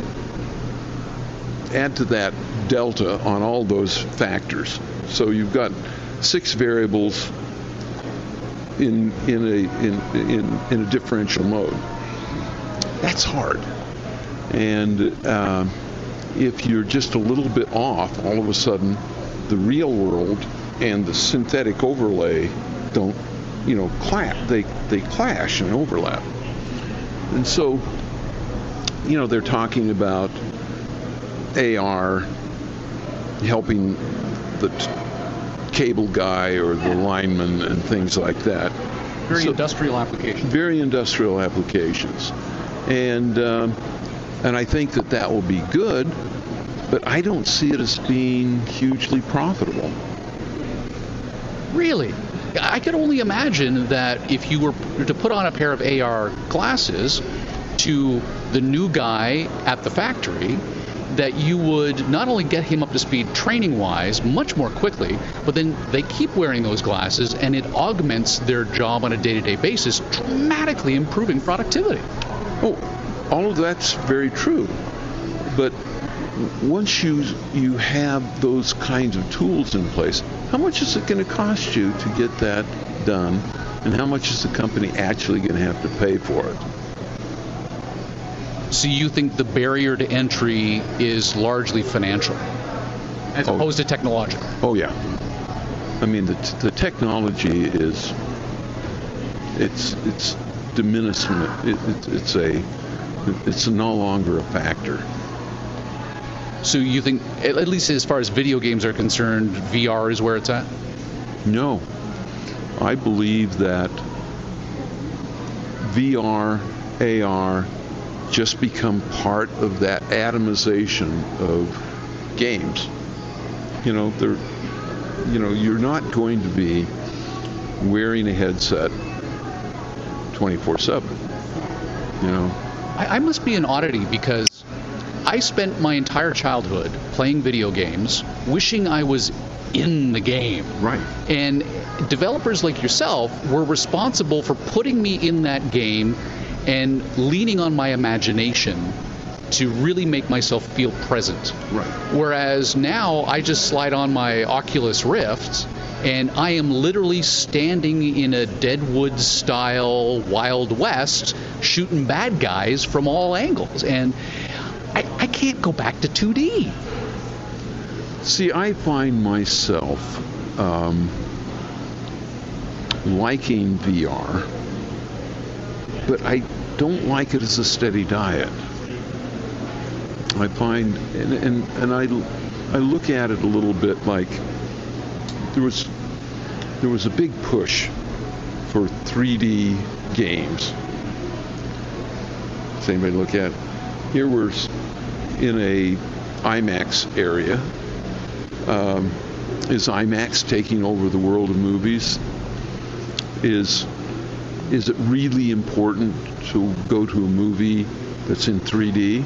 add to that delta on all those factors. So you've got six variables in in a in in, in a differential mode. That's hard. And uh, if you're just a little bit off, all of a sudden, the real world and the synthetic overlay don't, you know, clap. They they clash and overlap. And so you know, they're talking about AR helping the t- cable guy or the lineman and things like that. Very So- industrial applications. very industrial applications, and um, and I think that that will be good, but I don't see it as being hugely profitable. Really? I could only imagine that if you were to put on a pair of AR glasses to the new guy at the factory, that you would not only get him up to speed training wise much more quickly, but then they keep wearing those glasses and it augments their job on a day to day basis, dramatically improving productivity. Oh, all of that's very true, but once you you have those kinds of tools in place, how much is it going to cost you to get that done, and how much is the company actually going to have to pay for it? So you think the barrier to entry is largely financial as Oh. opposed to technological? Oh yeah. I mean the the technology is it's it's diminishment. It, it, it's a it's no longer a factor. So you think, at least as far as video games are concerned, VR is where it's at? No, I believe that VR, AR, just become part of that atomization of games. You know, they're, you know, you're not going to be wearing a headset 24/7. You know, I, I must be an oddity because I spent my entire childhood playing video games, wishing I was in the game. right? And developers like yourself were responsible for putting me in that game and leaning on my imagination to really make myself feel present. Right. Whereas now I just slide on my Oculus Rift and I am literally standing in a Deadwood style Wild West shooting bad guys from all angles. And I, I can't go back to 2D. See, I find myself um, liking VR, but I don't like it as a steady diet. I find, and, and, and I, I look at it a little bit like there was, there was a big push for 3D games. Does anybody look at? Here we're in a IMAX area um, is IMAX taking over the world of movies? Is is it really important to go to a movie that's in 3D?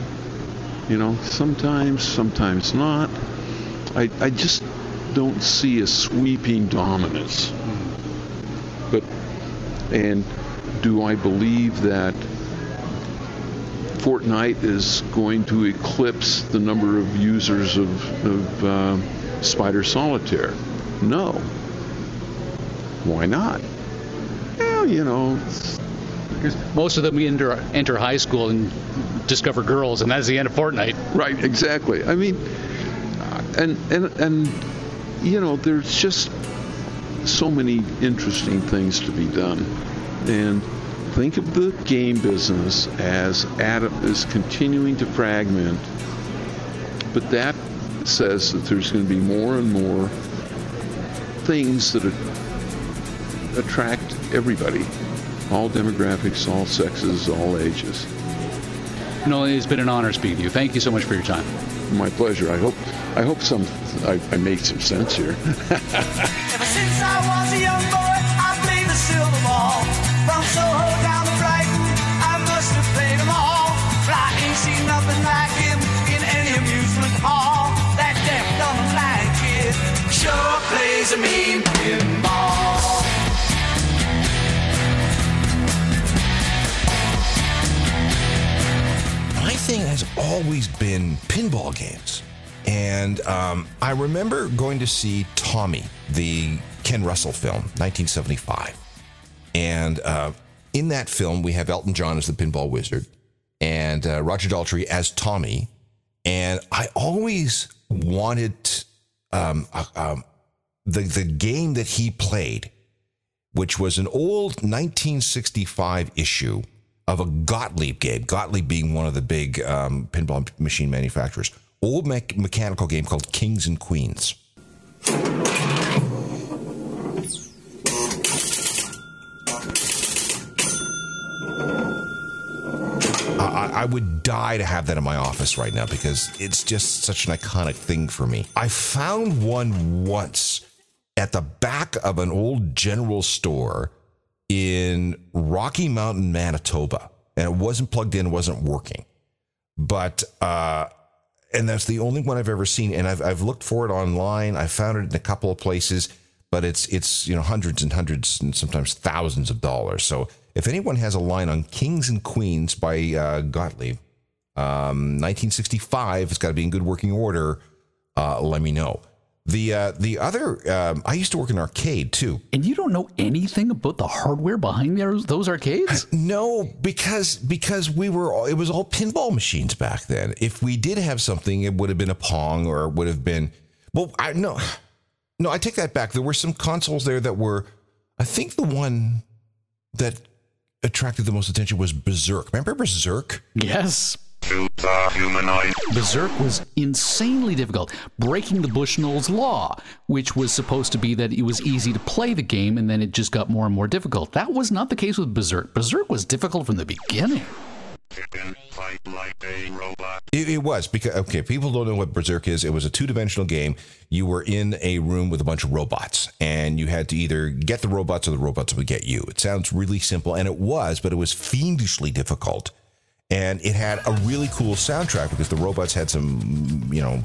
You know, sometimes, sometimes not. I, I just don't see a sweeping dominance. But and do I believe that Fortnite is going to eclipse the number of users of, of uh, Spider Solitaire? No. Why not? Well, you know, Because most of them enter, enter high school and discover girls, and that's the end of Fortnite. right, exactly. I mean, and and and you know, there's just so many interesting things to be done, and think of the game business as atom is continuing to fragment, but that says that there's going to be more and more things that attract everybody, all demographics, all sexes, all ages. Nolan, it's been an honor speaking to you. Thank you so much for your time. My pleasure. I hope I hope some I, I made some sense here. Ever since I was a young boy, I played the silver ball. From Soho down to Brighton, I must have played them all. But I ain't seen nothing like him in any amusement hall. That deaf, dumb, and blind kid sure plays a mean pinball. My thing has always been pinball games. And um, I remember going to see Tommy, the Ken Russell film, 1975. And uh, in that film, we have Elton John as the pinball wizard and uh, Roger Daltrey as Tommy. And I always wanted um, uh, um, the, the game that he played, which was an old 1965 issue of a Gottlieb game, Gottlieb being one of the big um, pinball machine manufacturers old me- mechanical game called Kings and Queens. I, would die to have that in my office right now because it's just such an iconic thing for me. I found one once at the back of an old general store in Rocky Mountain, Manitoba, and it wasn't plugged in, wasn't working. But uh, and that's the only one I've ever seen. And I've I've looked for it online. I found it in a couple of places, but it's it's you know hundreds and hundreds and sometimes thousands of dollars. So if anyone has a line on Kings and Queens by uh, Gottlieb, um, 1965, it's got to be in good working order. Uh, let me know. The uh, the other, um, I used to work in arcade too. And you don't know anything about the hardware behind those, those arcades? No, because because we were all, it was all pinball machines back then. If we did have something, it would have been a Pong or it would have been. Well, I no, no, I take that back. There were some consoles there that were. I think the one that attracted the most attention was Berserk. Remember Berserk? Yes. To the humanoid. Berserk was insanely difficult, breaking the Bushnell's law, which was supposed to be that it was easy to play the game and then it just got more and more difficult. That was not the case with Berserk. Berserk was difficult from the beginning. Fight like a robot. It, it was because okay, people don't know what Berserk is. It was a two-dimensional game. You were in a room with a bunch of robots, and you had to either get the robots or the robots would get you. It sounds really simple, and it was, but it was fiendishly difficult. And it had a really cool soundtrack because the robots had some, you know,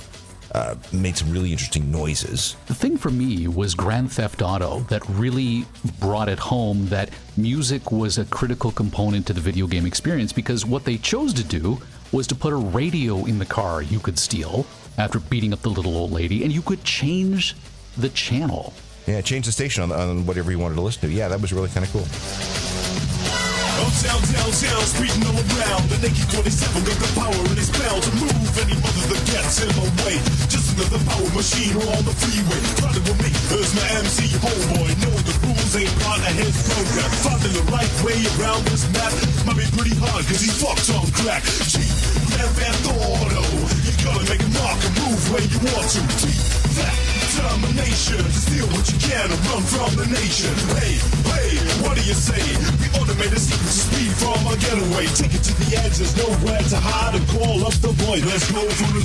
uh, made some really interesting noises. The thing for me was Grand Theft Auto that really brought it home that music was a critical component to the video game experience because what they chose to do was to put a radio in the car you could steal after beating up the little old lady and you could change the channel. Yeah, change the station on, on whatever you wanted to listen to. Yeah, that was really kind of cool. Uptown, downtown, speeding all around. The naked 27 got the power in his bell to move any mother that gets in my way. Just another power machine on the freeway. Trying with me, there's my MC homeboy. Knowing the rules ain't part of his program. Finding the right way around this map might be pretty hard cause he fucks on crack. G, Grand Theft Auto. You gotta make a mark and move where you want to. T, that determination to steal what you can and run from the nation. Hey, hey, what do you say? Automated secrets speed from getaway. Take it to the edge, there's nowhere to hide and call up the boy. Let's go for the.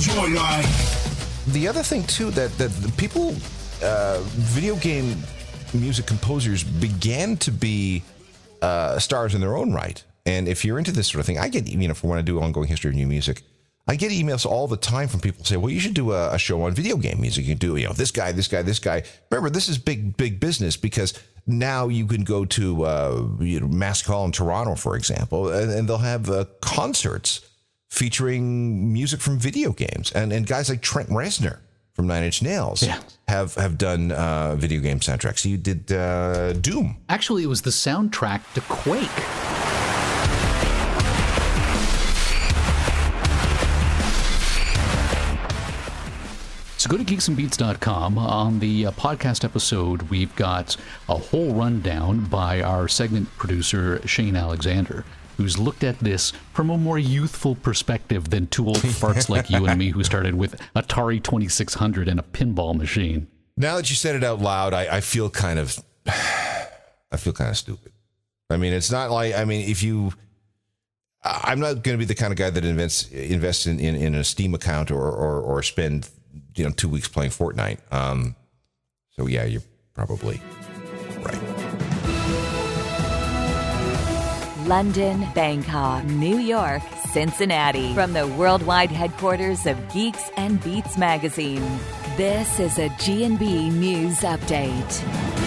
The other thing too that that the people, uh, video game music composers began to be uh, stars in their own right. And if you're into this sort of thing, I get you know, for when I do ongoing history of new music, I get emails all the time from people say, "Well, you should do a, a show on video game music. You do you know this guy, this guy, this guy." Remember, this is big, big business because now you can go to uh, you know, Massey Hall in Toronto, for example, and, and they'll have uh, concerts featuring music from video games, and and guys like Trent Reznor from Nine Inch Nails Yeah. have have done uh, video game soundtracks. You did uh, Doom. Actually, it was the soundtrack to Quake. So go to geeksandbeats.com. On the uh, podcast episode, we've got a whole rundown by our segment producer, Shane Alexander, who's looked at this from a more youthful perspective than two old farts like you and me who started with Atari 2600 and a pinball machine. Now that you said it out loud, I, I feel kind of, I feel kind of stupid. I mean, it's not like I mean, if you, I'm not going to be the kind of guy that invests invests in, in, in a Steam account or, or or spend you know two weeks playing Fortnite. Um, so yeah, you're probably right. London, Bangkok, New York, Cincinnati. From the worldwide headquarters of Geeks and Beats magazine. This is a G&B News Update.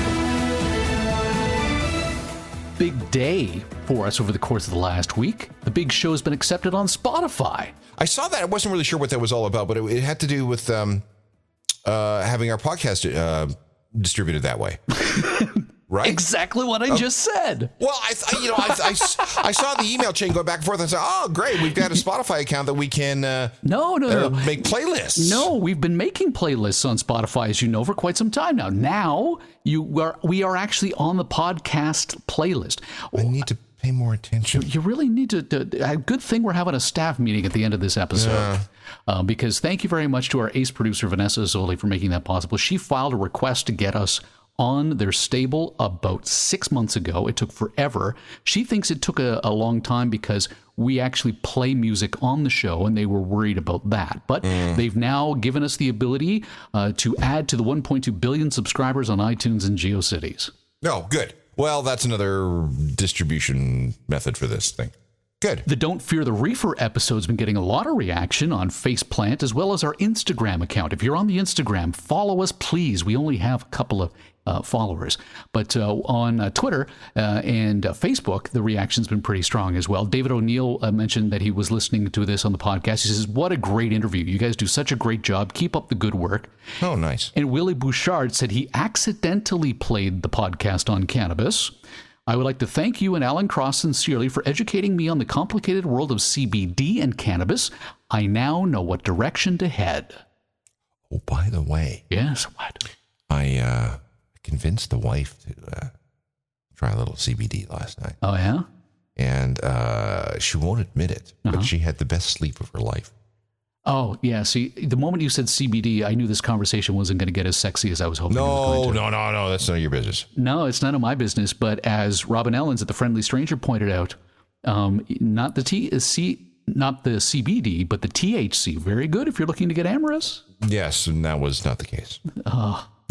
Big day for us over the course of the last week. The big show has been accepted on Spotify. I saw that. I wasn't really sure what that was all about, but it, it had to do with um, uh, having our podcast uh, distributed that way, right? Exactly what I just said. Well, I, I you know, I, I I saw the email chain go back and forth and said, "Oh, great, we've got a Spotify account that we can uh, No, no, uh, no. make playlists." No, we've been making playlists on Spotify, as you know, for quite some time now. Now you are we are actually on the podcast playlist. I need to pay more attention. You really need to. to a good thing we're having a staff meeting at the end of this episode, uh, because thank you very much to our ace producer Vanessa Zoli for making that possible. She filed a request to get us on their stable about six months ago. It took forever. She thinks it took a, a long time because we actually play music on the show and they were worried about that. But they've now given us the ability uh, to add to the 1.2 billion subscribers on iTunes and GeoCities. No, good. Well, that's another distribution method for this thing. Good. The Don't Fear the Reefer episode's been getting a lot of reaction on Faceplant as well as our Instagram account. If you're on the Instagram, follow us, please. We only have a couple of uh, followers. But uh, on uh, Twitter uh, and uh, Facebook, the reaction's been pretty strong as well. David O'Neill uh, mentioned that he was listening to this on the podcast. He says, What a great interview. You guys do such a great job. Keep up the good work. Oh, nice. And Willie Bouchard said he accidentally played the podcast on cannabis. I would like to thank you and Alan Cross sincerely for educating me on the complicated world of CBD and cannabis. I now know what direction to head. Oh, by the way, Yes, what? I uh, convinced the wife to uh, try a little CBD last night, Oh, yeah? and uh, she won't admit it, Uh-huh. but she had the best sleep of her life. Oh, yeah. See, the moment you said CBD, I knew this conversation wasn't going to get as sexy as I was hoping. it was No, no, no, no. That's none of your business. No, it's none of my business. But as Robin Ellens at the Friendly Stranger pointed out, um, not the T C, not the CBD, but the THC. Very good if you're looking to get amorous. Yes, and that was not the case.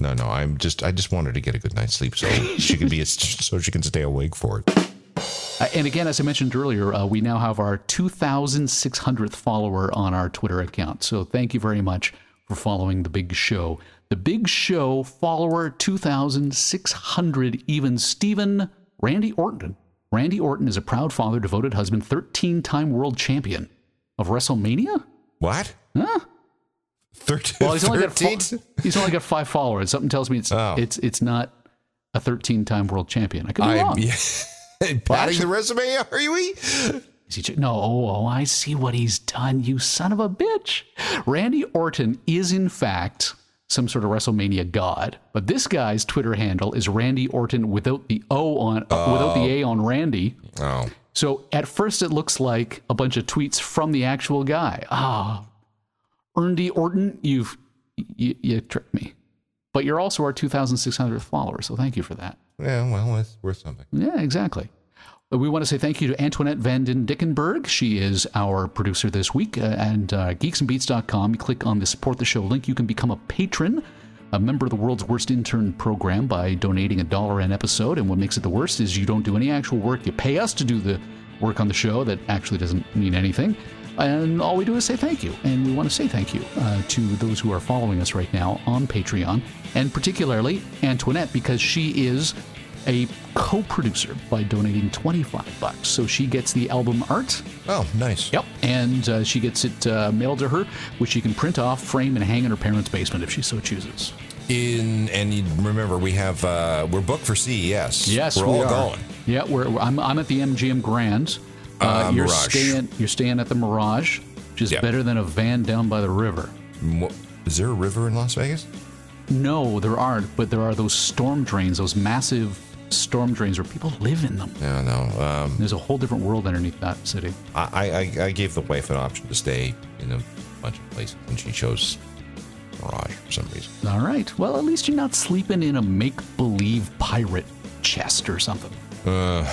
No, no. I'm just. I just wanted to get a good night's sleep so she can be a, so she can stay awake for it. Uh, and again, as I mentioned earlier, uh, we now have our 2,600th follower on our Twitter account. So thank you very much for following The Big Show. The Big Show follower 2,600, even Stephen Randy Orton. Randy Orton is a proud father, devoted husband, 13 time world champion of WrestleMania? What? Huh? Thirteen. Well, he's only, got fo- he's only got five followers. Something tells me it's Oh. it's it's not a 13 time world champion. I could be I'm wrong. yeah. the resume. Are you? Is he no, oh, oh, I see what he's done, you son of a bitch. Randy Orton is, in fact, some sort of WrestleMania god, but this guy's Twitter handle is Randy Orton without the O on, without the A on Randy. Oh, So at first it looks like a bunch of tweets from the actual guy. Ah, Randy Orton, you've you, you tricked me. But you're also our 2,600th follower, so thank you for that. yeah. Well, it's worth something. Yeah, exactly. We want to say thank you to Antoinette Van Den Dickenberg. She is our producer this week. Uh, and uh, geeksandbeats.com, you click on the support the show link. You can become a patron, a member of the world's worst intern program by donating a dollar an episode. And what makes it the worst is you don't do any actual work. You pay us to do the work on the show that actually doesn't mean anything. And all we do is say thank you. And we want to say thank you uh, to those who are following us right now on Patreon, and particularly Antoinette, because she is a co-producer by donating 25 bucks. So she gets the album art. Oh, nice. Yep. And uh, she gets it uh, mailed to her, which she can print off, frame, and hang in her parents' basement if she so chooses. In and you remember we have uh we're booked for CES. Yes, we're we all are. going. Yeah, we're, I'm, I'm at the MGM Grand. Uh, you're Mirage. staying. You're staying at the Mirage, which is Yeah. better than a van down by the river. Mo- Is there a river in Las Vegas? No, there aren't, but there are those storm drains, those massive storm drains where people live in them. No, no. Um, There's a whole different world underneath that city. I, I, I gave the wife an option to stay in a bunch of places, and she chose Mirage for some reason. All right. Well, at least you're not sleeping in a make believe pirate chest or something. Uh,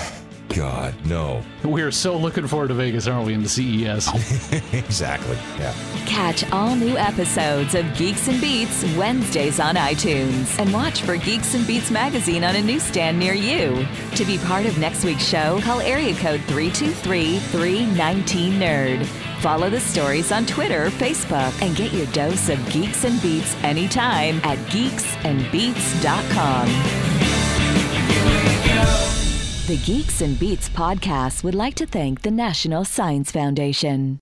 God, no. We're so looking forward to Vegas, aren't we, in the CES? exactly. Yeah. Catch all new episodes of Geeks and Beats Wednesdays on iTunes and watch for Geeks and Beats magazine on a newsstand near you. To be part of next week's show, call area code 323 319 Nerd. Follow the stories on Twitter Facebook and get your dose of Geeks and Beats anytime at geeksandbeats.com. The Geeks and Beats podcast would like to thank the National Science Foundation.